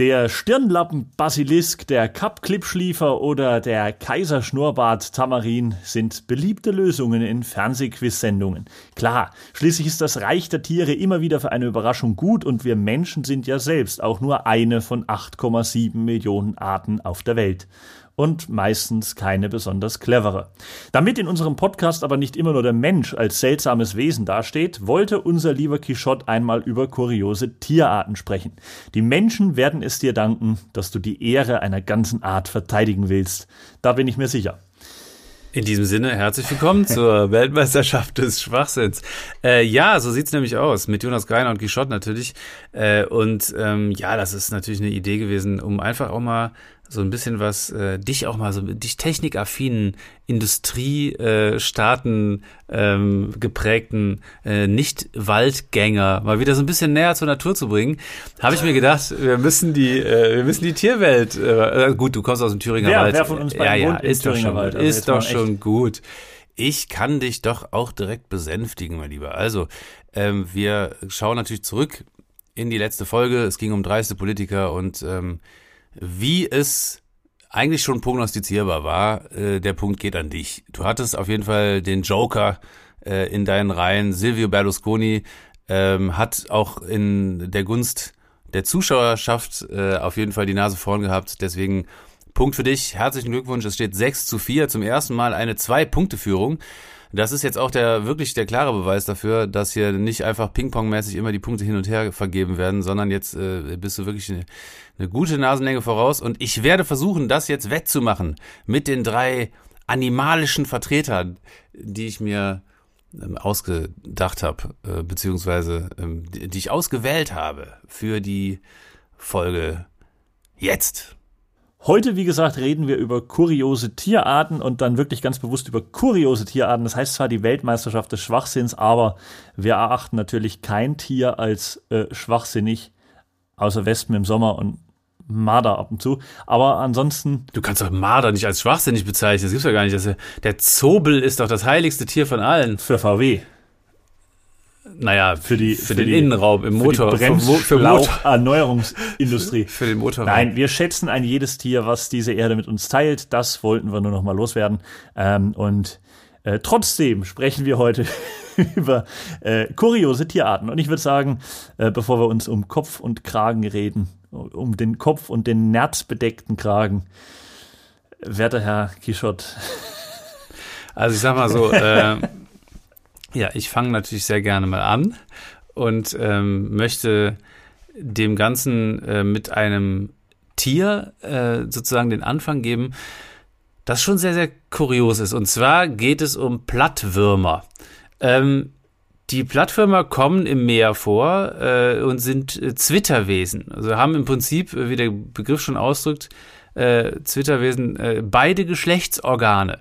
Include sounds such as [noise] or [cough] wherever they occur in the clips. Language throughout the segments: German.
Der Stirnlappen-Basilisk, der Kapp-Klippschliefer oder der Kaiserschnurrbart-Tamarin sind beliebte Lösungen in Fernsehquiz-Sendungen. Klar, schließlich ist das Reich der Tiere immer wieder für eine Überraschung gut und wir Menschen sind ja selbst auch nur eine von 8,7 Millionen Arten auf der Welt und meistens keine besonders clevere. Damit in unserem Podcast aber nicht immer nur der Mensch als seltsames Wesen dasteht, wollte unser lieber Quichotte einmal über kuriose Tierarten sprechen. Die Menschen werden es dir danken, dass du die Ehre einer ganzen Art verteidigen willst. Da bin ich mir sicher. In diesem Sinne, herzlich willkommen zur [laughs] Weltmeisterschaft des Schwachsinns. Äh, ja, so sieht's nämlich aus, mit Jonas Greiner und Quichotte natürlich. Äh, und ähm, ja, das ist natürlich eine Idee gewesen, um einfach auch mal so ein bisschen was, äh, dich auch mal so, dich technikaffinen, Industriestaaten äh, ähm, geprägten äh, Nicht-Waldgänger mal wieder so ein bisschen näher zur Natur zu bringen, habe ich mir gedacht, wir müssen die, äh, wir müssen die Tierwelt, äh, gut, du kommst aus dem Thüringer wer, Wald. Wer von uns ja, ja, ist doch schon, Wald? Also ist doch schon gut. Ich kann dich doch auch direkt besänftigen, mein Lieber. Also, ähm, wir schauen natürlich zurück in die letzte Folge. Es ging um dreiste Politiker und ähm, wie es eigentlich schon prognostizierbar war, äh, der Punkt geht an dich. Du hattest auf jeden Fall den Joker äh, in deinen Reihen. Silvio Berlusconi ähm, hat auch in der Gunst der Zuschauerschaft äh, auf jeden Fall die Nase vorn gehabt. Deswegen Punkt für dich. Herzlichen Glückwunsch. Es steht 6 zu 4. Zum ersten Mal eine Zwei-Punkte-Führung. Das ist jetzt auch der wirklich der klare Beweis dafür, dass hier nicht einfach Ping-Pong-mäßig immer die Punkte hin und her vergeben werden, sondern jetzt äh, bist du wirklich eine, eine gute Nasenlänge voraus. Und ich werde versuchen, das jetzt wettzumachen mit den drei animalischen Vertretern, die ich mir ähm, ausgedacht habe, äh, beziehungsweise ähm, die, die ich ausgewählt habe für die Folge jetzt. Heute, wie gesagt, reden wir über kuriose Tierarten und dann wirklich ganz bewusst über kuriose Tierarten. Das heißt zwar die Weltmeisterschaft des Schwachsinns, aber wir erachten natürlich kein Tier als äh, schwachsinnig, außer Wespen im Sommer und Marder ab und zu. Aber ansonsten. Du kannst doch Marder nicht als schwachsinnig bezeichnen. Das gibt's ja gar nicht. Der Zobel ist doch das heiligste Tier von allen. Für VW. Naja, für, die, für, für den die, Innenraum im Motor. Für, die für Motor. Erneuerungsindustrie. [laughs] für den Motor. Nein, wir schätzen ein jedes Tier, was diese Erde mit uns teilt. Das wollten wir nur noch mal loswerden. Ähm, und äh, trotzdem sprechen wir heute [laughs] über äh, kuriose Tierarten. Und ich würde sagen, äh, bevor wir uns um Kopf und Kragen reden, um den Kopf und den nerzbedeckten Kragen, werter Herr Quichotte. Also ich sag mal so, [laughs] äh, ja, ich fange natürlich sehr gerne mal an und ähm, möchte dem Ganzen äh, mit einem Tier äh, sozusagen den Anfang geben, das schon sehr, sehr kurios ist. Und zwar geht es um Plattwürmer. Ähm, die Plattwürmer kommen im Meer vor äh, und sind äh, Zwitterwesen. Also haben im Prinzip, wie der Begriff schon ausdrückt, äh, Zwitterwesen äh, beide Geschlechtsorgane.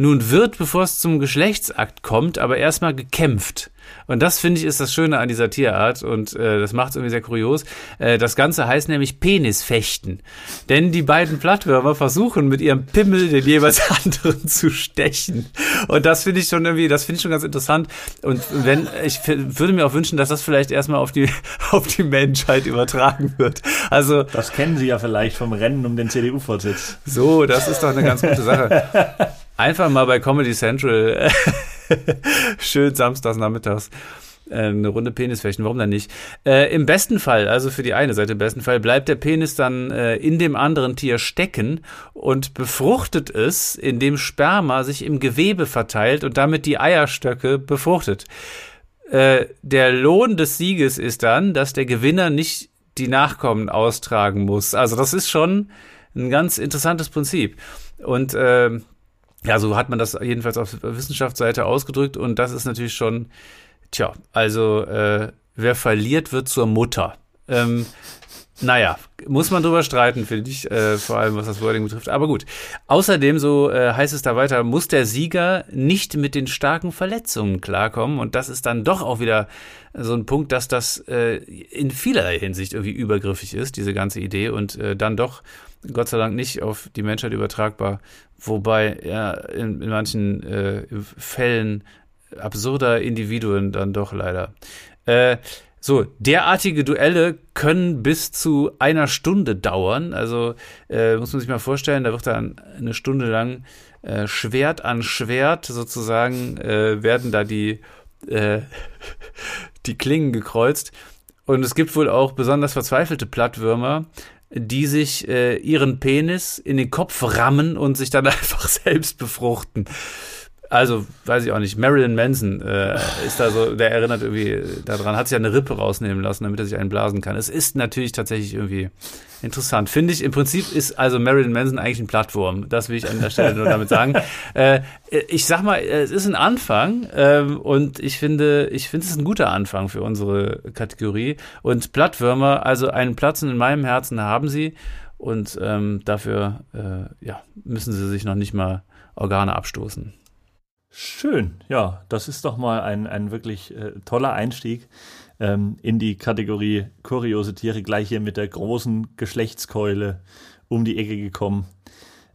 Nun wird, bevor es zum Geschlechtsakt kommt, aber erstmal gekämpft. Und das finde ich ist das Schöne an dieser Tierart und äh, das macht es irgendwie sehr kurios. Äh, das Ganze heißt nämlich Penisfechten. Denn die beiden Plattwürmer versuchen mit ihrem Pimmel den jeweils [laughs] anderen zu stechen. Und das finde ich schon irgendwie, das finde ich schon ganz interessant. Und wenn, ich würde mir auch wünschen, dass das vielleicht erstmal auf die, [laughs] auf die Menschheit übertragen wird. Also. Das kennen Sie ja vielleicht vom Rennen um den CDU-Vorsitz. So, das ist doch eine ganz gute Sache. [laughs] Einfach mal bei Comedy Central [laughs] schön samstags nachmittags eine Runde Penisfechten, warum dann nicht? Äh, Im besten Fall, also für die eine Seite im besten Fall, bleibt der Penis dann äh, in dem anderen Tier stecken und befruchtet es, indem Sperma sich im Gewebe verteilt und damit die Eierstöcke befruchtet. Äh, der Lohn des Sieges ist dann, dass der Gewinner nicht die Nachkommen austragen muss. Also das ist schon ein ganz interessantes Prinzip. Und äh, ja, so hat man das jedenfalls auf Wissenschaftsseite ausgedrückt und das ist natürlich schon, tja, also äh, wer verliert, wird zur Mutter. Ähm, naja, muss man drüber streiten, finde ich, äh, vor allem was das Wording betrifft. Aber gut. Außerdem, so äh, heißt es da weiter, muss der Sieger nicht mit den starken Verletzungen klarkommen. Und das ist dann doch auch wieder so ein Punkt, dass das äh, in vielerlei Hinsicht irgendwie übergriffig ist, diese ganze Idee, und äh, dann doch Gott sei Dank nicht auf die Menschheit übertragbar, wobei ja in, in manchen äh, Fällen absurder Individuen dann doch leider. Äh, So, derartige Duelle können bis zu einer Stunde dauern. Also äh, muss man sich mal vorstellen, da wird dann eine Stunde lang äh, Schwert an Schwert sozusagen äh, werden da die, äh, [laughs] die Klingen gekreuzt. Und es gibt wohl auch besonders verzweifelte Plattwürmer, die sich äh, ihren Penis in den Kopf rammen und sich dann [laughs] einfach selbst befruchten. Also, weiß ich auch nicht, Marilyn Manson äh, [laughs] ist da so, der erinnert irgendwie daran, hat sich eine Rippe rausnehmen lassen, damit er sich einen blasen kann. Es ist natürlich tatsächlich irgendwie interessant. Finde ich, im Prinzip ist also Marilyn Manson eigentlich ein Plattwurm. Das will ich an der Stelle nur damit sagen. [laughs] Äh, ich sag mal, es ist ein Anfang äh, und ich finde, ich finde es ist ein guter Anfang für unsere Kategorie. Und Plattwürmer, also einen Platz in meinem Herzen haben sie und ähm, dafür äh, ja, müssen sie sich noch nicht mal Organe abstoßen. Schön, ja, das ist doch mal ein, ein wirklich äh, toller Einstieg ähm, in die Kategorie kuriose Tiere, gleich hier mit der großen Geschlechtskeule um die Ecke gekommen.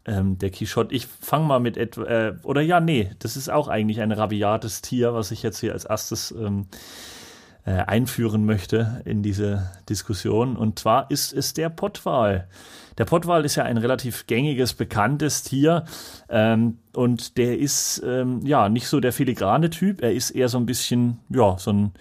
Ähm, der Quichotte. Ich fange mal mit etwa, äh, oder ja, nee, das ist auch eigentlich ein rabiates Tier, was ich jetzt hier als erstes ähm, äh, einführen möchte in diese Diskussion. Und zwar ist es der Pottwal. Der Pottwal ist ja ein relativ gängiges, bekanntes Tier ähm, und der ist ähm, ja nicht so der filigrane Typ. Er ist eher so ein bisschen, ja, so ein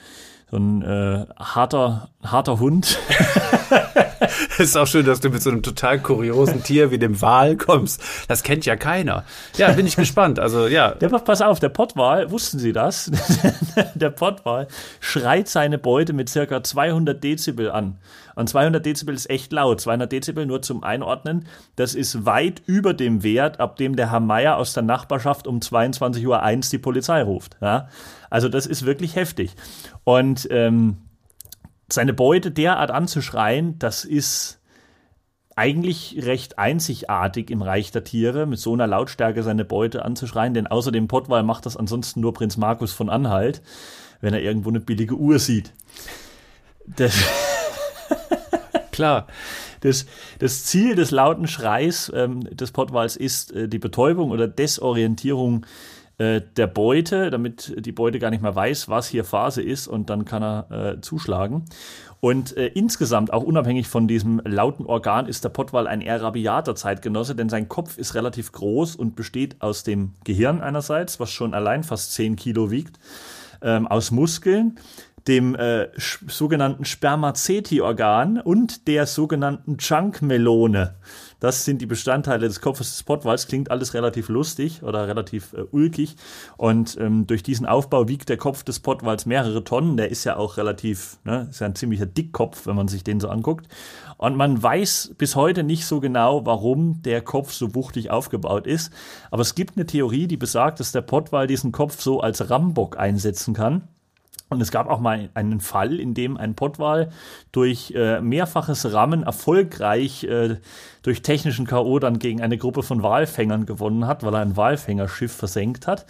so ein äh, harter, harter Hund. [laughs] [laughs] ist auch schön, dass du mit so einem total kuriosen Tier wie dem Wal kommst. Das kennt ja keiner. Ja, bin ich gespannt. Also ja. Der, pass auf, der Pottwal, wussten Sie das? [laughs] der Pottwal schreit seine Beute mit circa 200 Dezibel an. Und 200 Dezibel ist echt laut. 200 Dezibel nur zum Einordnen. Das ist weit über dem Wert, ab dem der Herr Meier aus der Nachbarschaft um 22.01 Uhr die Polizei ruft. Ja? Also das ist wirklich heftig. Und ähm, seine Beute derart anzuschreien, das ist eigentlich recht einzigartig im Reich der Tiere, mit so einer Lautstärke seine Beute anzuschreien, denn außer dem Pottwal macht das ansonsten nur Prinz Markus von Anhalt, wenn er irgendwo eine billige Uhr sieht. Das [laughs] Klar. Das, das Ziel des lauten Schreis ähm, des Pottwals ist äh, die Betäubung oder Desorientierung äh, der Beute, damit die Beute gar nicht mehr weiß, was hier Phase ist und dann kann er äh, zuschlagen. Und äh, insgesamt, auch unabhängig von diesem lauten Organ, ist der Pottwal ein eher rabiater Zeitgenosse, denn sein Kopf ist relativ groß und besteht aus dem Gehirn einerseits, was schon allein fast 10 Kilo wiegt, ähm, aus Muskeln, dem äh, sogenannten Spermaceti-Organ und der sogenannten Chunkmelone. Das sind die Bestandteile des Kopfes des Pottwals. Klingt alles relativ lustig oder relativ äh, ulkig. Und ähm, durch diesen Aufbau wiegt der Kopf des Pottwals mehrere Tonnen. Der ist ja auch relativ, ne, ist ja ein ziemlicher Dickkopf, wenn man sich den so anguckt. Und man weiß bis heute nicht so genau, warum der Kopf so wuchtig aufgebaut ist. Aber es gibt eine Theorie, die besagt, dass der Pottwal diesen Kopf so als Rambock einsetzen kann. Und es gab auch mal einen Fall, in dem ein Pottwal durch äh, mehrfaches Rammen erfolgreich äh, durch technischen K.O. dann gegen eine Gruppe von Walfängern gewonnen hat, weil er ein Walfängerschiff versenkt hat.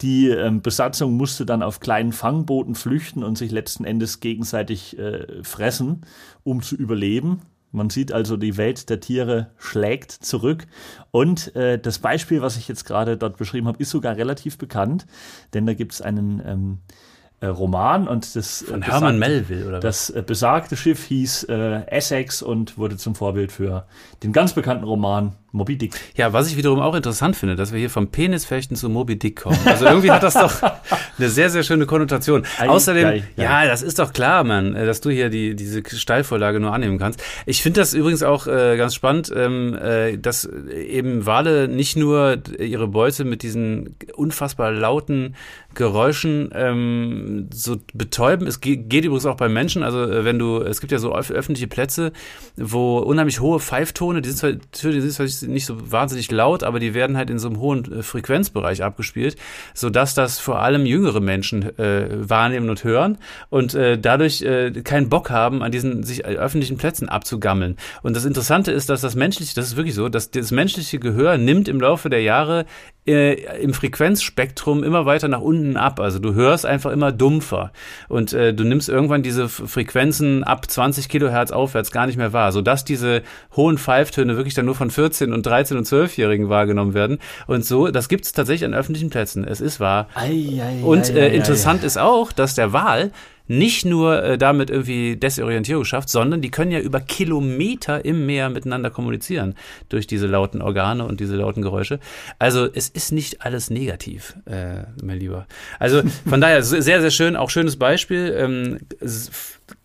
Die ähm, Besatzung musste dann auf kleinen Fangbooten flüchten und sich letzten Endes gegenseitig äh, fressen, um zu überleben. Man sieht also, die Welt der Tiere schlägt zurück. Und äh, das Beispiel, was ich jetzt gerade dort beschrieben habe, ist sogar relativ bekannt, denn da gibt es einen ähm, äh, Roman und das äh, von Herman Melville oder was? das äh, besagte Schiff hieß äh, Essex und wurde zum Vorbild für den ganz bekannten Roman Moby Dick. Ja, was ich wiederum auch interessant finde, dass wir hier vom Penisfechten zu Moby Dick kommen. Also irgendwie hat das doch [laughs] eine sehr, sehr schöne Konnotation. Außerdem, ja, das ist doch klar, Mann, äh, dass du hier die, diese Steilvorlage nur annehmen kannst. Ich finde das übrigens auch äh, ganz spannend, ähm, äh, dass eben Wale nicht nur ihre Beute mit diesen unfassbar lauten Geräuschen ähm, so betäuben. Es geht, geht übrigens auch bei Menschen. Also äh, wenn du, es gibt ja so öffentliche Plätze, wo unheimlich hohe Pfeiftone, die sind zwar, die sind zwar nicht so wahnsinnig laut, aber die werden halt in so einem hohen äh, Frequenzbereich abgespielt, so dass das vor allem jüngere Menschen äh, wahrnehmen und hören und äh, dadurch äh, keinen Bock haben, an diesen sich äh, öffentlichen Plätzen abzugammeln. Und das Interessante ist, dass das menschliche, das ist wirklich so, dass das menschliche Gehör nimmt im Laufe der Jahre äh, im Frequenzspektrum immer weiter nach unten ab. Also du hörst einfach immer dumpfer und äh, du nimmst irgendwann diese Frequenzen ab 20 Kilohertz aufwärts gar nicht mehr wahr, sodass diese hohen Pfeiftöne wirklich dann nur von 14 und 13 und 12-Jährigen wahrgenommen werden. Und so, das gibt's tatsächlich an öffentlichen Plätzen. Es ist wahr. Ei, ei, und äh, interessant ist auch, dass der Wal nicht nur äh, damit irgendwie Desorientierung schafft, sondern die können ja über Kilometer im Meer miteinander kommunizieren durch diese lauten Organe und diese lauten Geräusche. Also es ist nicht alles negativ, äh, mein Lieber. Also von daher sehr, sehr schön, auch schönes Beispiel. Ähm,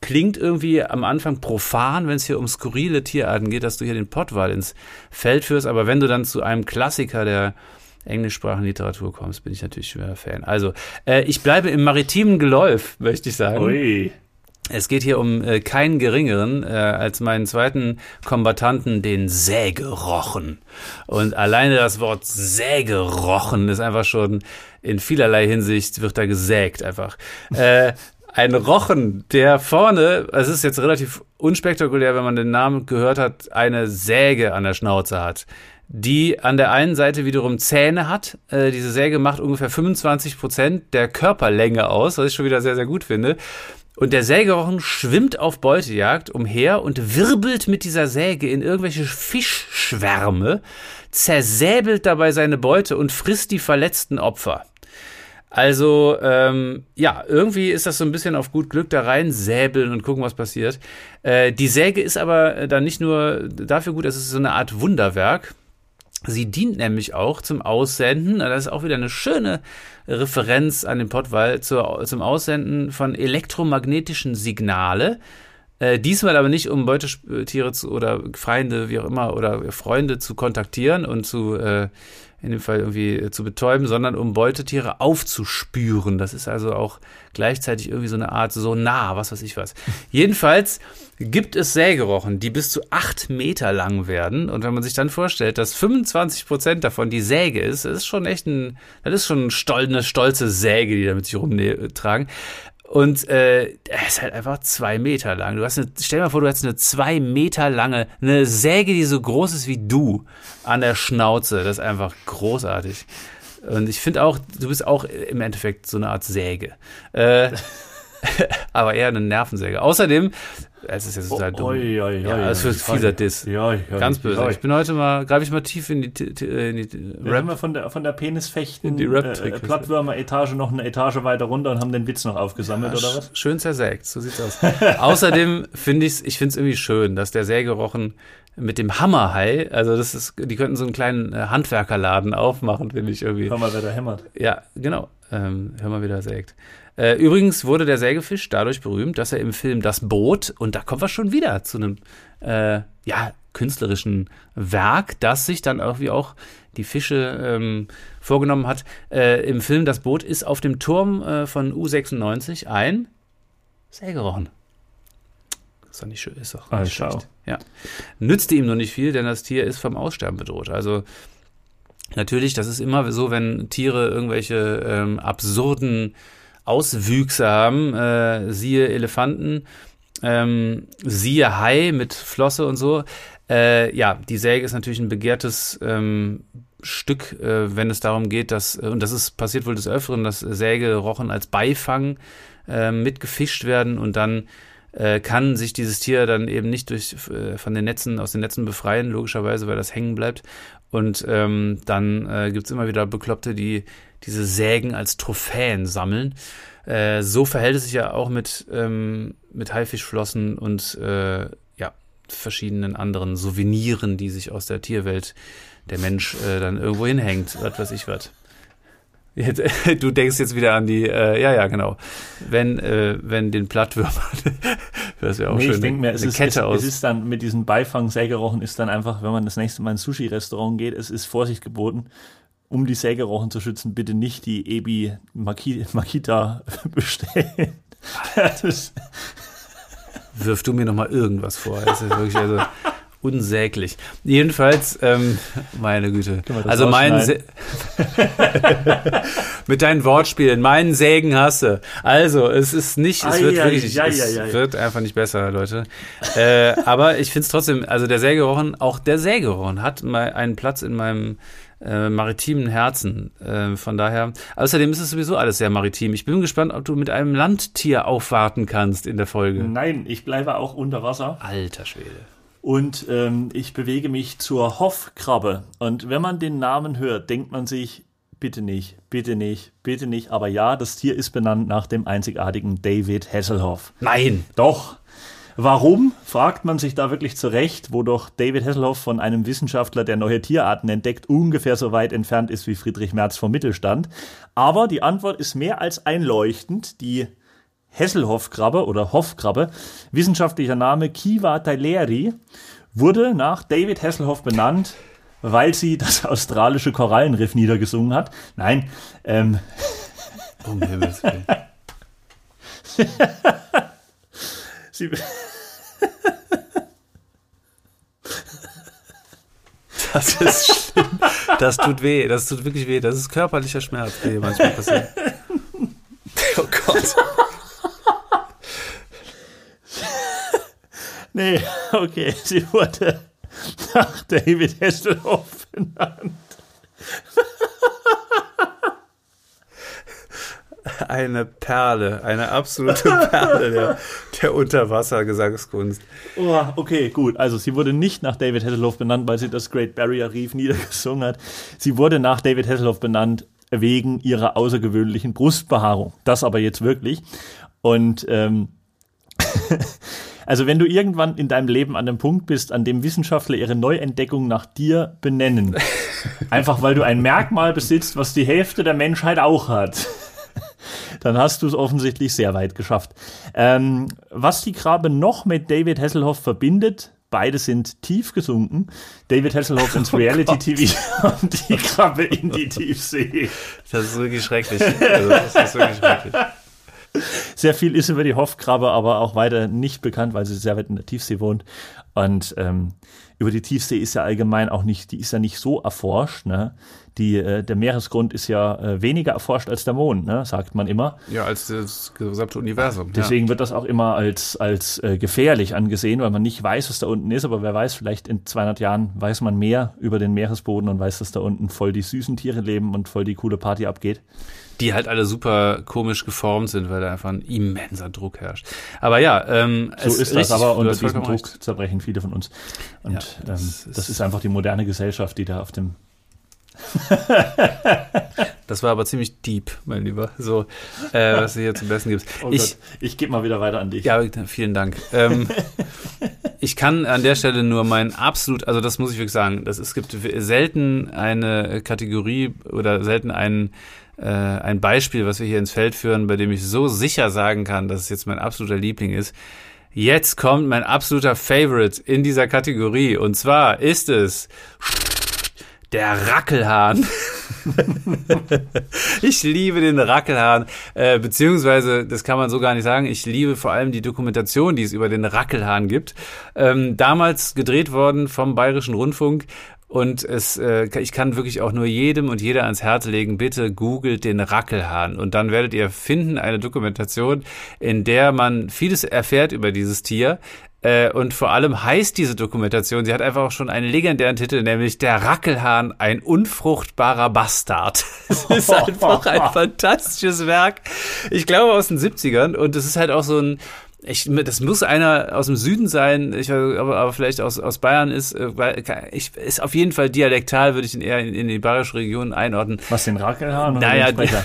klingt irgendwie am Anfang profan, wenn es hier um skurrile Tierarten geht, dass du hier den Pottwal ins Feld führst, aber wenn du dann zu einem Klassiker der englischsprachigen Literatur kommst, bin ich natürlich schwerer Fan. Also, äh, ich bleibe im maritimen Geläuf, [laughs] möchte ich sagen. Ui. Es geht hier um äh, keinen geringeren äh, als meinen zweiten Kombatanten, den Sägerochen. Und alleine das Wort Sägerochen ist einfach schon in vielerlei Hinsicht wird da gesägt einfach. Äh, ein Rochen, der vorne, es ist jetzt relativ unspektakulär, wenn man den Namen gehört hat, eine Säge an der Schnauze hat die an der einen Seite wiederum Zähne hat. Äh, diese Säge macht ungefähr 25 Prozent der Körperlänge aus, was ich schon wieder sehr, sehr gut finde. Und der Sägerochen schwimmt auf Beutejagd umher und wirbelt mit dieser Säge in irgendwelche Fischschwärme, zersäbelt dabei seine Beute und frisst die verletzten Opfer. Also, ähm, ja, irgendwie ist das so ein bisschen auf gut Glück da rein säbeln und gucken, was passiert. Äh, die Säge ist aber dann nicht nur dafür gut, es ist so eine Art Wunderwerk. Sie dient nämlich auch zum Aussenden, das ist auch wieder eine schöne Referenz an den Pottwall, zur, zum Aussenden von elektromagnetischen Signale. Äh, diesmal aber nicht, um Beutetiere zu, oder Feinde, wie auch immer, oder Freunde zu kontaktieren und zu äh, in dem Fall irgendwie äh, zu betäuben, sondern um Beutetiere aufzuspüren. Das ist also auch gleichzeitig irgendwie so eine Art Sonar, was weiß ich was. [laughs] Jedenfalls gibt es Sägerochen, die bis zu acht Meter lang werden. Und wenn man sich dann vorstellt, dass 25 Prozent davon die Säge ist, das ist schon echt ein, das ist schon eine stolze Säge, die da mit sich rumtragen. Und äh, er ist halt einfach zwei Meter lang. Du hast eine, stell dir mal vor, du hast eine zwei Meter lange, eine Säge, die so groß ist wie du an der Schnauze. Das ist einfach großartig. Und ich finde auch, du bist auch im Endeffekt so eine Art Säge. Äh, [laughs] aber eher eine Nervensäge. Außerdem es ist jetzt total oh, dumm. Oi, oi, ja, oi, es ist fieser Diss. Ja, ja, Ganz böse. Ich bin heute mal, greife ich mal tief in die, in die Rap. haben wir von der, von der Penisfechten die Rap äh, Plattwürmer-Etage noch eine Etage weiter runter und haben den Witz noch aufgesammelt, ja, oder was? Schön zersägt, so sieht's aus. [laughs] Außerdem finde ich ich finde es irgendwie schön, dass der Sägerochen mit dem Hammerhai, also das ist, die könnten so einen kleinen äh, Handwerkerladen aufmachen, finde ich irgendwie. Hör mal, wer da hämmert. Ja, genau. Ähm, hör mal, wer da sägt. Äh, übrigens wurde der Sägefisch dadurch berühmt, dass er im Film Das Boot, und da kommen wir schon wieder zu einem, äh, ja, künstlerischen Werk, das sich dann irgendwie auch die Fische ähm, vorgenommen hat. Äh, Im Film Das Boot ist auf dem Turm äh, von U96 ein Sägerochen. Ist doch nicht schön, ist doch nicht ah, schlecht. Ja. Nützte ihm nur nicht viel, denn das Tier ist vom Aussterben bedroht. Also natürlich, das ist immer so, wenn Tiere irgendwelche ähm, absurden Auswüchse haben, äh, siehe Elefanten, ähm, siehe Hai mit Flosse und so. Äh, ja, die Säge ist natürlich ein begehrtes ähm, Stück, äh, wenn es darum geht, dass, und das ist passiert wohl des Öfteren, dass Sägerochen als Beifang äh, mitgefischt werden und dann äh, kann sich dieses Tier dann eben nicht durch, äh, von den Netzen, aus den Netzen befreien, logischerweise, weil das hängen bleibt. Und ähm, dann äh, gibt immer wieder Bekloppte, die diese Sägen als Trophäen sammeln. Äh, so verhält es sich ja auch mit, ähm, mit Haifischflossen und äh, ja, verschiedenen anderen Souveniren, die sich aus der Tierwelt der Mensch äh, dann irgendwo hinhängt, was weiß ich was. [laughs] Du denkst jetzt wieder an die, äh, ja, ja, genau. Wenn, äh, wenn den Plattwürmern, [laughs] das wäre auch nee, schön. Ich denke mir, es ist, es, aus. es ist dann mit diesem Beifang Sägerochen ist dann einfach, wenn man das nächste Mal ins Sushi-Restaurant geht, es ist Vorsicht geboten um die Sägerochen zu schützen, bitte nicht die Ebi Makita [laughs] bestellen. Wirf du mir noch mal irgendwas vor. Das ist wirklich also unsäglich. Jedenfalls, ähm, [laughs] meine Güte. Also mein [laughs] mit deinen Wortspielen, meinen Sägen hasse. Also es ist nicht, es wird wirklich, ja, es wird einfach nicht besser, Leute. Äh, aber ich finde es trotzdem, also der Sägerochen, auch der Sägerochen hat mal einen Platz in meinem äh, maritimen Herzen. Äh, von daher, außerdem ist es sowieso alles sehr maritim. Ich bin gespannt, ob du mit einem Landtier aufwarten kannst in der Folge. Nein, ich bleibe auch unter Wasser. Alter Schwede. Und ähm, ich bewege mich zur Hoffkrabbe. Und wenn man den Namen hört, denkt man sich, bitte nicht, bitte nicht, bitte nicht. Aber ja, das Tier ist benannt nach dem einzigartigen David Hasselhoff. Nein. Doch. Warum, fragt man sich da wirklich zurecht, wo doch David Hasselhoff von einem Wissenschaftler, der neue Tierarten entdeckt, ungefähr so weit entfernt ist wie Friedrich Merz vom Mittelstand. Aber die Antwort ist mehr als einleuchtend. Die Hasselhoff-Krabbe oder Hoff-Krabbe, wissenschaftlicher Name Kiva Taileri, wurde nach David Hasselhoff benannt, weil sie das [laughs] australische Korallenriff niedergesungen hat. Nein, ähm. [laughs] Um Himmels Willen. [laughs] sie, Das ist schlimm. Das tut weh. Das tut wirklich weh. Das ist körperlicher Schmerz, der hier manchmal passiert. Oh Gott. Nee, [laughs] okay, [laughs] sie wurde nach David Hasselhoff benannt. Eine Perle, eine absolute Perle der, der Unterwassergesangskunst. Oh, okay, gut. Also sie wurde nicht nach David Hasselhoff benannt, weil sie das Great Barrier Reef niedergesungen hat. Sie wurde nach David Hasselhoff benannt wegen ihrer außergewöhnlichen Brustbehaarung. Das aber jetzt wirklich. Und ähm, [laughs] also wenn du irgendwann in deinem Leben an dem Punkt bist, an dem Wissenschaftler ihre Neuentdeckung nach dir benennen, [laughs] einfach weil du ein Merkmal besitzt, was die Hälfte der Menschheit auch hat, [laughs] dann hast du es offensichtlich sehr weit geschafft. Ähm, was die Krabbe noch mit David Hasselhoff verbindet, beide sind tief gesunken. David Hasselhoff [laughs] ins Oh Reality-TV und die Krabbe in die Tiefsee. Das ist wirklich schrecklich. Also, das ist wirklich schrecklich. Sehr viel ist über die Hoffkrabbe, aber auch weiter nicht bekannt, weil sie sehr weit in der Tiefsee wohnt. Und ähm, über die Tiefsee ist ja allgemein auch nicht, die ist ja nicht so erforscht. Ne? Die, äh, der Meeresgrund ist ja äh, weniger erforscht als der Mond, ne? sagt man immer. Ja, als das gesamte Universum. Deswegen wird das auch immer als, als äh, gefährlich angesehen, weil man nicht weiß, was da unten ist. Aber wer weiß, vielleicht in 200 Jahren weiß man mehr über den Meeresboden und weiß, dass da unten voll die süßen Tiere leben und voll die coole Party abgeht. Die halt alle super komisch geformt sind, weil da einfach ein immenser Druck herrscht. Aber ja, ähm, So ist das aber unter diesem Druck recht. zerbrechen viele von uns. Und Ja, das, das ähm, ist- das ist einfach die moderne Gesellschaft, die da auf dem [laughs] Das war aber ziemlich deep, mein Lieber. So, äh, was du hier zum Besten gibst. Oh ich, Gott, ich gebe mal wieder weiter an dich. Ja, vielen Dank. Ähm, [laughs] ich kann an der Stelle nur mein absolut, also das muss ich wirklich sagen, das, es gibt selten eine Kategorie oder selten ein, äh, ein Beispiel, was wir hier ins Feld führen, bei dem ich so sicher sagen kann, dass es jetzt mein absoluter Liebling ist. Jetzt kommt mein absoluter Favorite in dieser Kategorie und zwar ist es der Rackelhahn. [laughs] ich liebe den Rackelhahn, äh, beziehungsweise, das kann man so gar nicht sagen, ich liebe vor allem die Dokumentation, die es über den Rackelhahn gibt. Ähm, damals gedreht worden vom Bayerischen Rundfunk. Und es, äh, ich kann wirklich auch nur jedem und jeder ans Herz legen, bitte googelt den Rackelhahn. Und dann werdet ihr finden eine Dokumentation, in der man vieles erfährt über dieses Tier. Äh, und vor allem heißt diese Dokumentation, sie hat einfach auch schon einen legendären Titel, nämlich Der Rackelhahn, ein unfruchtbarer Bastard. [laughs] Es ist einfach ein [laughs] fantastisches Werk. Ich glaube aus den 70ern und es ist halt auch so ein, ich, das muss einer aus dem Süden sein, ich, aber, aber vielleicht aus, aus Bayern ist, äh, weil- ich, ist auf jeden Fall dialektal, würde ich ihn eher in, in die bayerische Region einordnen. Was den Rackelhahn oder Naja, den Sprecher?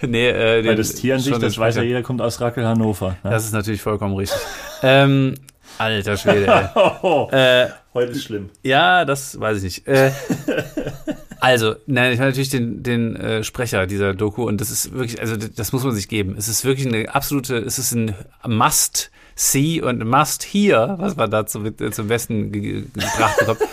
[laughs] nee, äh, Weil das Tier an sich, das weiß ja jeder, kommt aus Rackel Hannover. Ne? Das ist natürlich vollkommen richtig. ähm, alter Schwede, ey. [laughs] Äh, heute ist schlimm. Ja, das weiß ich nicht. Äh, [laughs] also, nein, ich meine natürlich den, den äh, Sprecher dieser Doku und das ist wirklich, also das, muss man sich geben. Es ist wirklich eine absolute, es ist ein Must-See und Must-Hear, was man da zum, äh, zum Besten ge ge- gebracht bekommt. [laughs]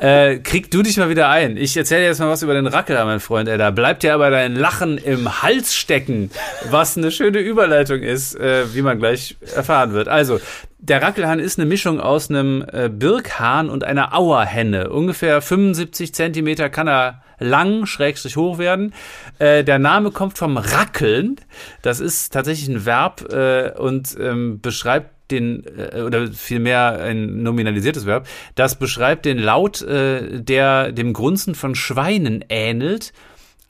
Äh, krieg du dich mal wieder ein. Ich erzähle jetzt mal was über den Rackel, mein Freund. Ey, da bleibt dir aber dein Lachen im Hals stecken, was eine schöne Überleitung ist, äh, wie man gleich erfahren wird. Also, der Rackelhahn ist eine Mischung aus einem äh, Birkhahn und einer Auerhenne. Ungefähr 75 Zentimeter kann er lang, schrägstrich hoch werden. Äh, der Name kommt vom Rackeln. Das ist tatsächlich ein Verb äh, und ähm, beschreibt den, äh, oder vielmehr ein nominalisiertes Verb, das beschreibt den Laut, äh, der dem Grunzen von Schweinen ähnelt,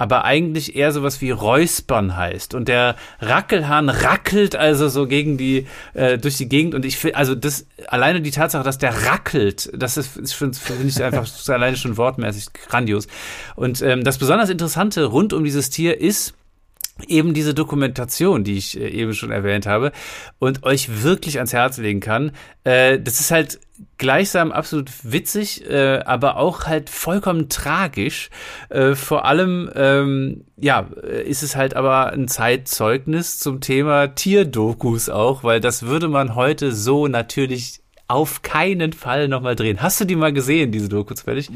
aber eigentlich eher sowas wie Räuspern heißt. Und der Rackelhahn rackelt also so gegen die, äh, durch die Gegend. Und ich finde, also das, alleine die Tatsache, dass der rackelt, das ist, finde ich einfach [laughs] alleine schon wortmäßig grandios. Und ähm, das besonders Interessante rund um dieses Tier ist, eben diese Dokumentation, die ich äh, eben schon erwähnt habe und euch wirklich ans Herz legen kann. Äh, das ist halt gleichsam absolut witzig, äh, aber auch halt vollkommen tragisch. Vor allem, ähm, ja, ist es halt aber ein Zeitzeugnis zum Thema Tierdokus auch, weil das würde man heute so natürlich auf keinen Fall nochmal drehen. Hast du die mal gesehen, diese Doku zufällig?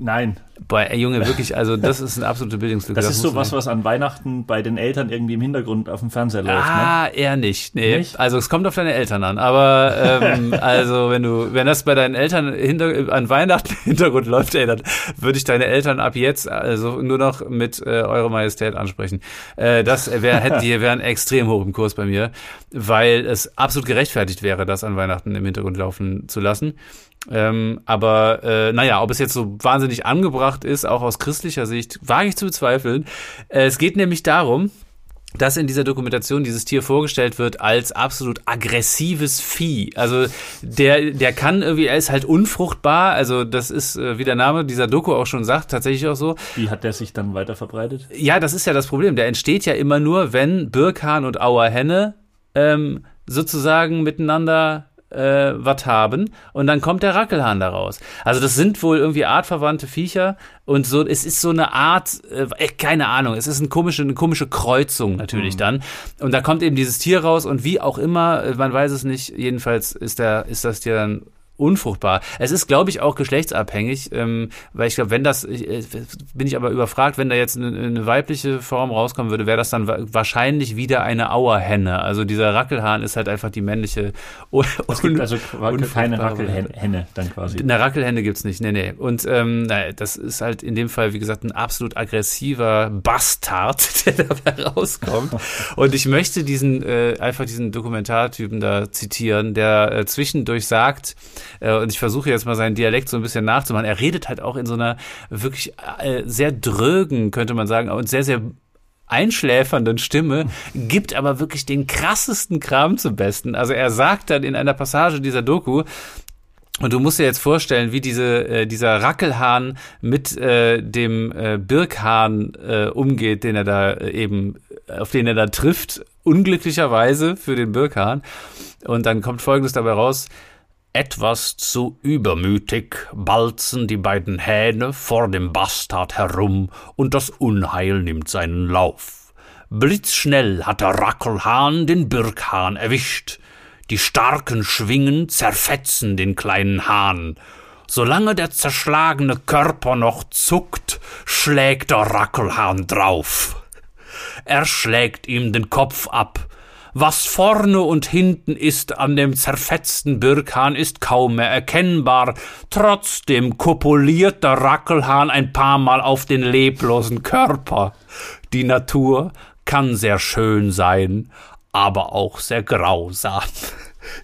Nein. Boah, ey, Junge, wirklich, also das ist eine absolute Bildungslücke. Das, das ist so was, was an Weihnachten bei den Eltern irgendwie im Hintergrund auf dem Fernseher läuft. Ne? Ah, ne? eher nicht. Nee. Nicht? Also es kommt auf deine Eltern an. Aber ähm, [laughs] also wenn du, wenn das bei deinen Eltern hinter, an Weihnachten im Hintergrund läuft, ey, dann würde ich deine Eltern ab jetzt also nur noch mit äh, Eure Majestät ansprechen. Äh, das wär, hätten [laughs] die wären extrem hoch im Kurs bei mir, weil es absolut gerechtfertigt wäre, das an Weihnachten im Hintergrund laufen zu lassen. Ähm, aber äh, naja, ob es jetzt so wahnsinnig angebracht ist, auch aus christlicher Sicht, wage ich zu bezweifeln. Äh, es geht nämlich darum, dass in dieser Dokumentation dieses Tier vorgestellt wird als absolut aggressives Vieh. Also der, der kann irgendwie, er ist halt unfruchtbar. Also das ist, äh, wie der Name dieser Doku auch schon sagt, tatsächlich auch so. Wie hat der sich dann weiter verbreitet? Ja, das ist ja das Problem. Der entsteht ja immer nur, wenn Birkhahn und Auerhenne ähm, sozusagen miteinander äh, was haben und dann kommt der Rackelhahn daraus. Also das sind wohl irgendwie artverwandte Viecher und so, es ist so eine Art, äh, keine Ahnung, es ist eine komische, eine komische Kreuzung natürlich mhm. dann. Und da kommt eben dieses Tier raus und wie auch immer, äh, man weiß es nicht, jedenfalls ist der, ist das Tier dann unfruchtbar. Es ist, glaube ich, auch geschlechtsabhängig, ähm, weil ich glaube, wenn das, ich, äh, bin ich aber überfragt, wenn da jetzt eine, eine weibliche Form rauskommen würde, wäre das dann wahrscheinlich wieder eine Auerhenne. Also dieser Rackelhahn ist halt einfach die männliche. [laughs] Es gibt also keine Rackelhenne dann quasi. Eine Rackelhenne gibt's nicht, nee, nee. Und ähm, naja, das ist halt in dem Fall, wie gesagt, ein absolut aggressiver Bastard, [laughs] der dabei rauskommt. Und ich möchte diesen, äh, einfach diesen Dokumentartypen da zitieren, der äh, zwischendurch sagt, äh, und ich versuche jetzt mal seinen Dialekt so ein bisschen nachzumachen. Er redet halt auch in so einer wirklich äh, sehr drögen, könnte man sagen, und sehr, sehr einschläfernden Stimme, gibt aber wirklich den krassesten Kram zum Besten. Also er sagt dann in einer Passage dieser Doku, und du musst dir jetzt vorstellen, wie diese, äh, dieser Rackelhahn mit äh, dem äh, Birkhahn äh, umgeht, den er da äh, eben, auf den er da trifft, unglücklicherweise für den Birkhahn. Und dann kommt Folgendes dabei raus. Etwas zu übermütig balzen die beiden Hähne vor dem Bastard herum und das Unheil nimmt seinen Lauf. Blitzschnell hat der Rackelhahn den Birkhahn erwischt. Die starken Schwingen zerfetzen den kleinen Hahn. Solange der zerschlagene Körper noch zuckt, schlägt der Rackelhahn drauf. Er schlägt ihm den Kopf ab, was vorne und hinten ist an dem zerfetzten Birkhahn, ist kaum mehr erkennbar. Trotzdem kopuliert der Rackelhahn ein paar Mal auf den leblosen Körper. Die Natur kann sehr schön sein, aber auch sehr grausam. [laughs]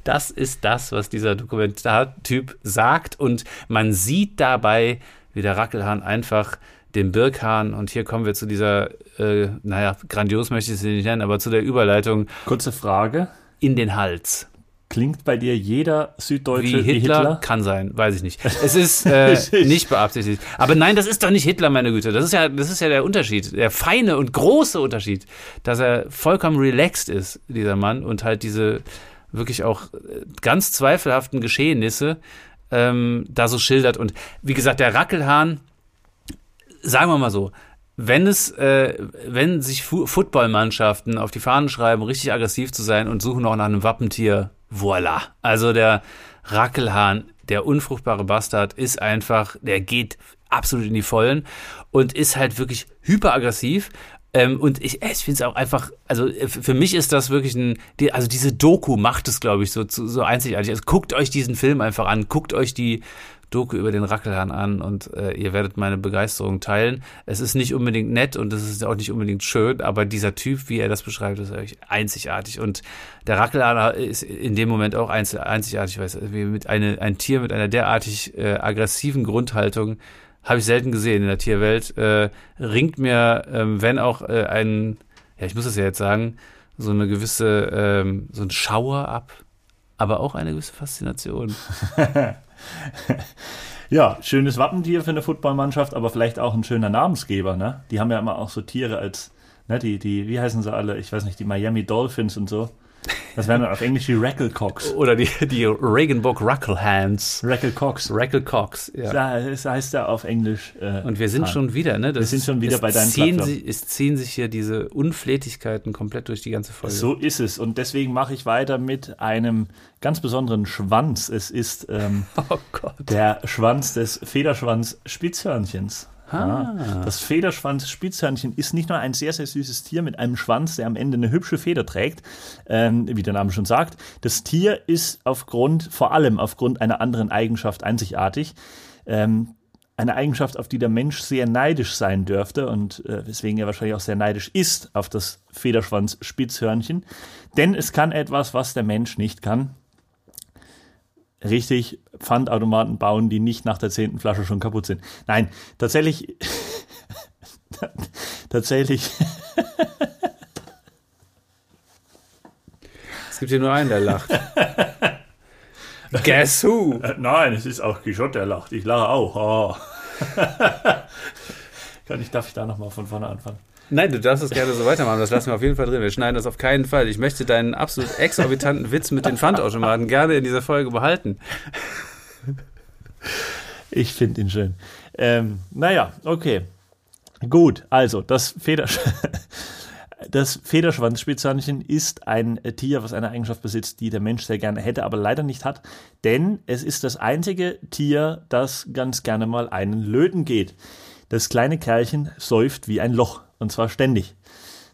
Das ist das, was dieser Dokumentartyp sagt und man sieht dabei, wie der Rackelhahn einfach den Birkhahn und hier kommen wir zu dieser, äh, naja, grandios möchte ich sie nicht nennen, aber zu der Überleitung. Kurze Frage. In den Hals. Klingt bei dir jeder Süddeutsche wie Hitler? Wie Hitler? Kann sein, weiß ich nicht. [laughs] Es ist äh, nicht beabsichtigt. Aber nein, das ist doch nicht Hitler, meine Güte. Das ist ja, das ist ja der Unterschied, der feine und große Unterschied, dass er vollkommen relaxed ist, dieser Mann, und halt diese wirklich auch äh, ganz zweifelhaften Geschehnisse ähm, da so schildert. Und wie gesagt, der Rackelhahn, sagen wir mal so, wenn es, äh, wenn sich Fu Footballmannschaften auf die Fahnen schreiben, richtig aggressiv zu sein und suchen auch nach einem Wappentier, voila. Also der Rackelhahn, der unfruchtbare Bastard, ist einfach, der geht absolut in die Vollen und ist halt wirklich hyperaggressiv. Ähm, und ich, ich finde es auch einfach, also äh, für mich ist das wirklich ein, die, also diese Doku macht es, glaube ich, so, so einzigartig. Also guckt euch diesen Film einfach an, guckt euch die Doku über den Rackelhahn an und äh, ihr werdet meine Begeisterung teilen. Es ist nicht unbedingt nett und es ist auch nicht unbedingt schön, aber dieser Typ, wie er das beschreibt, ist eigentlich einzigartig. Und der Rackelhahn ist in dem Moment auch einzigartig, weil es wie mit eine, ein Tier mit einer derartig äh, aggressiven Grundhaltung Habe ich selten gesehen in der Tierwelt. Äh, ringt mir, ähm, wenn auch äh, ein, ja, ich muss es ja jetzt sagen, so eine gewisse, ähm, so ein Schauer ab, aber auch eine gewisse Faszination. [laughs] [laughs] ja, schönes Wappentier für eine Footballmannschaft, aber vielleicht auch ein schöner Namensgeber, ne? Die haben ja immer auch so Tiere als, ne, die, die, wie heißen sie alle? Ich weiß nicht, die Miami Dolphins und so. Das wären dann auf Englisch die Racklecocks. Oder die, die Regenbock Rucklehands. Racklecocks. Racklecocks, ja. Das heißt ja auf Englisch. Äh, Und wir sind ah. schon wieder, ne? Das wir sind schon wieder bei deinen ziehen sie, Es ziehen sich hier diese Unflätigkeiten komplett durch die ganze Folge. So ist es. Und deswegen mache ich weiter mit einem ganz besonderen Schwanz. Es ist ähm, [laughs] oh der Schwanz des Federschwanz-Spitzhörnchens. Ah. Das Federschwanz-Spitzhörnchen ist nicht nur ein sehr, sehr süßes Tier mit einem Schwanz, der am Ende eine hübsche Feder trägt, ähm, wie der Name schon sagt. Das Tier ist aufgrund, vor allem aufgrund einer anderen Eigenschaft einzigartig. Ähm, eine Eigenschaft, auf die der Mensch sehr neidisch sein dürfte und äh, weswegen er wahrscheinlich auch sehr neidisch ist auf das Federschwanz-Spitzhörnchen. Denn es kann etwas, was der Mensch nicht kann richtig Pfandautomaten bauen, die nicht nach der zehnten Flasche schon kaputt sind. Nein, tatsächlich, [laughs] tatsächlich. es gibt hier nur einen, der lacht. [laughs] Guess who? Äh, nein, es ist auch Quixote, der lacht. Ich lache auch. Oh. [laughs] Kann ich, darf ich da nochmal von vorne anfangen? Nein, du darfst es gerne so weitermachen. Das lassen wir auf jeden Fall drin. Wir schneiden das auf keinen Fall. Ich möchte deinen absolut exorbitanten Witz mit den Pfandautomaten gerne in dieser Folge behalten. Ich finde ihn schön. Ähm, naja, okay. Gut, also das Federsch [laughs] Das Federschwanzspitzhörnchen ist ein Tier, was eine Eigenschaft besitzt, die der Mensch sehr gerne hätte, aber leider nicht hat, denn es ist das einzige Tier, das ganz gerne mal einen Löten geht. Das kleine Kerlchen säuft wie ein Loch. Und zwar ständig.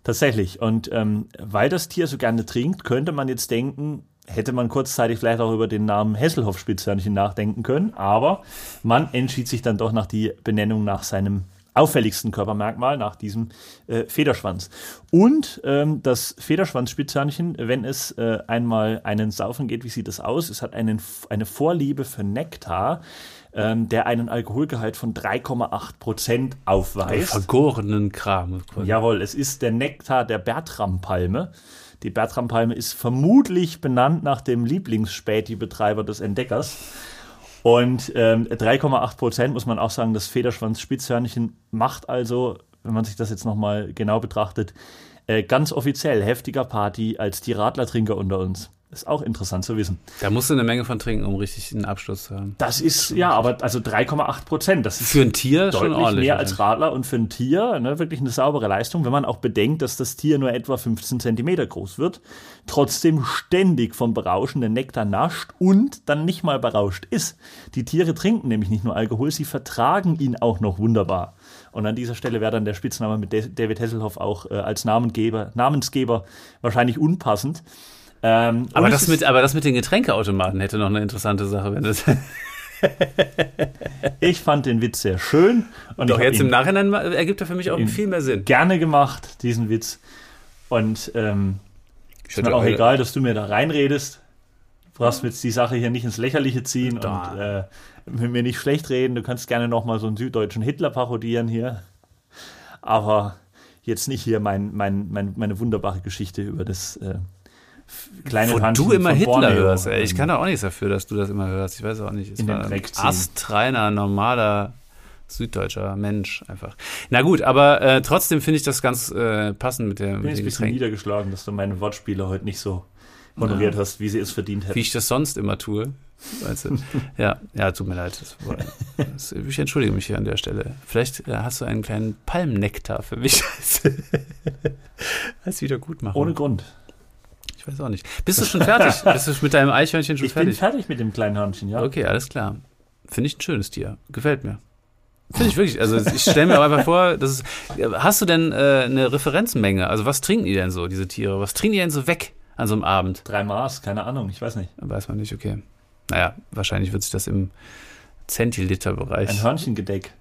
Tatsächlich. Und ähm, weil das Tier so gerne trinkt, könnte man jetzt denken, hätte man kurzzeitig vielleicht auch über den Namen Hesselhoff-Spitzhörnchen nachdenken können, aber man entschied sich dann doch nach die Benennung nach seinem auffälligsten Körpermerkmal, nach diesem äh, Federschwanz. Und ähm, das Federschwanzspitzhörnchen, wenn es äh, einmal einen Saufen geht, wie sieht das aus? Es hat einen, eine Vorliebe für Nektar, ähm, der einen Alkoholgehalt von 3,8 Prozent aufweist. Vergorenen Kram. Jawohl, es ist der Nektar der Bertrampalme. Die Bertrampalme ist vermutlich benannt nach dem Lieblingsspäti-Betreiber des Entdeckers. Und ähm, 3,8 Prozent muss man auch sagen, das Federschwanz-Spitzhörnchen macht also, wenn man sich das jetzt nochmal genau betrachtet, äh, ganz offiziell heftiger Party als die Radlertrinker unter uns. Ist auch interessant zu wissen. Da musst du eine Menge von trinken, um richtig einen Abschluss zu haben. Das ist, ja, aber also 3,8 Prozent. Das ist für ein Tier deutlich schon ordentlich. mehr als Radler und für ein Tier ne, wirklich eine saubere Leistung, wenn man auch bedenkt, dass das Tier nur etwa 15 Zentimeter groß wird, trotzdem ständig vom berauschenden Nektar nascht und dann nicht mal berauscht ist. Die Tiere trinken nämlich nicht nur Alkohol, sie vertragen ihn auch noch wunderbar. Und an dieser Stelle wäre dann der Spitzname mit David Hasselhoff auch äh, als Namengeber, Namensgeber wahrscheinlich unpassend. Ähm, aber, das mit, aber das mit den Getränkeautomaten hätte noch eine interessante Sache, wenn das. [laughs] ich fand den Witz sehr schön. Und Doch jetzt im Nachhinein ergibt er für mich auch viel mehr Sinn. Gerne gemacht, diesen Witz. Und ähm, ist mir auch egal, dass du mir da reinredest. Du brauchst jetzt die Sache hier nicht ins Lächerliche ziehen da. und äh, mit mir nicht schlecht reden. Du kannst gerne nochmal so einen süddeutschen Hitler parodieren hier. Aber jetzt nicht hier mein, mein, mein, meine wunderbare Geschichte über das äh, kleine Wo Handchen du immer Hitler Borneo. hörst. Ey. Ich kann da auch nichts dafür, dass du das immer hörst. Ich weiß auch nicht. Es In war ein astreiner, normaler süddeutscher Mensch einfach. Na gut, aber äh, trotzdem finde ich das ganz äh, passend mit der. Ich bin jetzt ein bisschen niedergeschlagen, dass du meine Wortspiele heute nicht so honoriert ja. hast, wie sie es verdient hätten. Wie ich das sonst immer tue. Weißt du? [laughs] ja, ja, tut mir leid. Das, das, ich entschuldige mich hier an der Stelle. Vielleicht äh, hast du einen kleinen Palmnektar für mich [laughs] als, als Wiedergutmachung. Ohne Grund. Ich weiß auch nicht. Bist du schon fertig? [laughs] Bist du mit deinem Eichhörnchen schon ich fertig? Ich bin fertig mit dem kleinen Hörnchen, ja. Okay, alles klar. Finde ich ein schönes Tier. Gefällt mir. Finde ich wirklich. Also ich stelle mir aber einfach vor, das ist, hast du denn äh, eine Referenzmenge? Also was trinken die denn so, diese Tiere? Was trinken die denn so weg an so einem Abend? Drei Maß, keine Ahnung, ich weiß nicht. Weiß man nicht, okay. Naja, wahrscheinlich wird sich das im Zentiliter-Bereich. Ein Hörnchengedeck.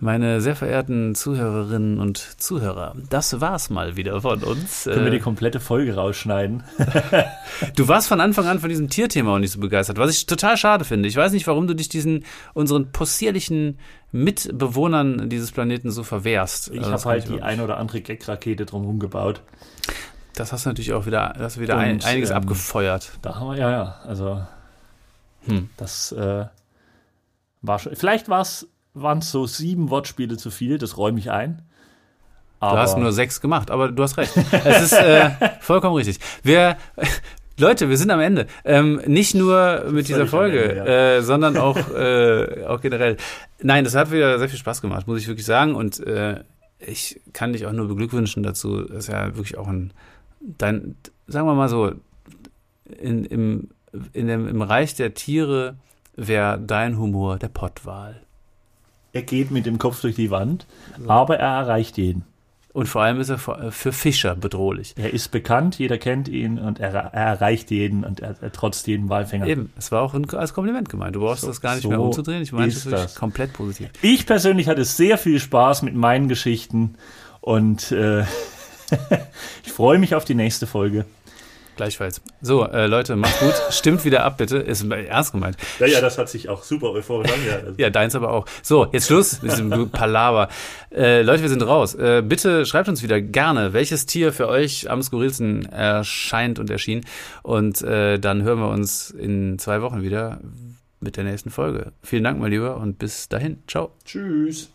Meine sehr verehrten Zuhörerinnen und Zuhörer, das war's mal wieder von uns. Können wir die Äh, komplette Folge rausschneiden? [laughs] [laughs] Du warst von Anfang an von diesem Tierthema auch nicht so begeistert, was ich total schade finde. Ich weiß nicht, warum du dich diesen unseren possierlichen Mitbewohnern dieses Planeten so verwehrst. Ich Also habe halt die über- ein oder andere Gag-Rakete drumherum gebaut. Das hast du natürlich auch wieder, das hast wieder Und, ein, einiges ähm, abgefeuert. Da haben wir, ja, ja, also Hm. das äh, war schon, vielleicht war's, waren es so sieben Wortspiele zu viel, das räume ich ein. Du Aber hast nur sechs gemacht, aber du hast recht. Es ist äh, [laughs] vollkommen richtig. Wir, [laughs] Leute, wir sind am Ende. Ähm, nicht nur mit dieser Folge, Ende, ja. äh, sondern auch, äh, auch generell. Nein, das hat wieder sehr viel Spaß gemacht, muss ich wirklich sagen. Und äh, ich kann dich auch nur beglückwünschen dazu. Das ist ja wirklich auch ein, dein, sagen wir mal so, in, im, in dem, im Reich der Tiere wäre dein Humor der Pottwal. Er geht mit dem Kopf durch die Wand, aber er erreicht jeden. Und vor allem ist er vor- für Fischer bedrohlich. Er ist bekannt, jeder kennt ihn und er, er erreicht jeden und er, er trotzt jeden Walfänger. Eben, es war auch ein, als Kompliment gemeint. Du brauchst So- das gar nicht so mehr umzudrehen. Ich meine ist das wirklich das. komplett positiv. Ich persönlich hatte sehr viel Spaß mit meinen Geschichten und äh, [laughs] ich freue mich auf die nächste Folge. Gleichfalls. So, äh, Leute, macht's gut. [laughs] Stimmt wieder ab, bitte. Ist ernst gemeint. Ja, ja, das hat sich auch super euphorisch angehört. Ja, deins aber auch. So, jetzt Schluss mit diesem [laughs] Palaver. Äh, Leute, wir sind raus. Äh, bitte schreibt uns wieder gerne, welches Tier für euch am skurrilsten erscheint und erschien. Und äh, dann hören wir uns in zwei Wochen wieder mit der nächsten Folge. Vielen Dank, mein Lieber, und bis dahin. Ciao. Tschüss.